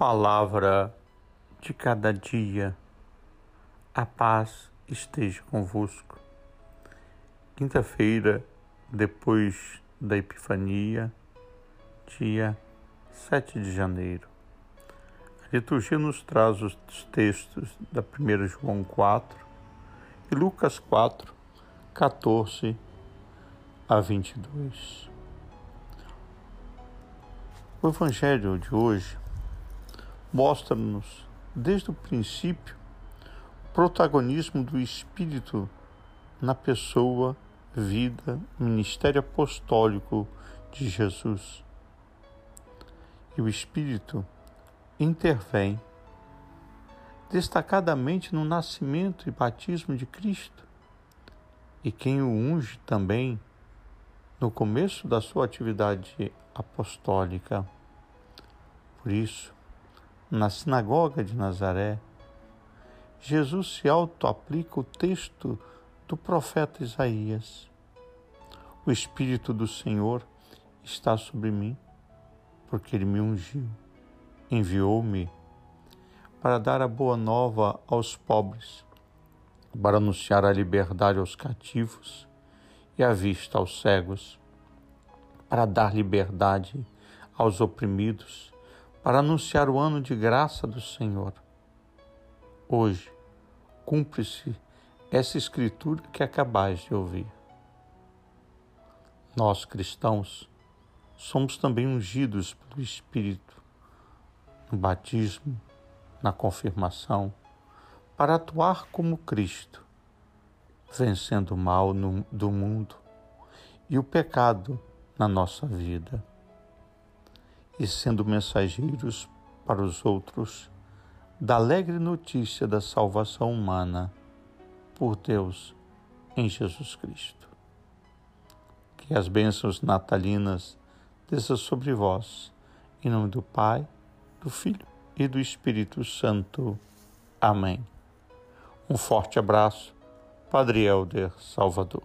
palavra de cada dia. A paz esteja convosco. Quinta-feira, depois da Epifania, dia 7 de janeiro. A liturgia nos traz os textos da 1 João 4 e Lucas 4, 14 a 22. O Evangelho de hoje mostra-nos, desde o princípio, o protagonismo do Espírito na pessoa, vida, ministério apostólico de Jesus. E o Espírito intervém destacadamente no nascimento e batismo de Cristo, e quem o unge também no começo da sua atividade apostólica. Por isso, na sinagoga de Nazaré, Jesus se auto-aplica o texto do profeta Isaías. O Espírito do Senhor está sobre mim, porque ele me ungiu, enviou-me para dar a boa nova aos pobres, para anunciar a liberdade aos cativos e a vista aos cegos, para dar liberdade aos oprimidos para anunciar o ano de graça do Senhor. Hoje, cumpre-se essa escritura que acabais de ouvir. Nós, cristãos, somos também ungidos pelo Espírito no batismo, na confirmação, para atuar como Cristo, vencendo o mal no, do mundo e o pecado na nossa vida e sendo mensageiros para os outros da alegre notícia da salvação humana por Deus em Jesus Cristo. Que as bênçãos natalinas desçam sobre vós, em nome do Pai, do Filho e do Espírito Santo. Amém. Um forte abraço, Padre Helder Salvador.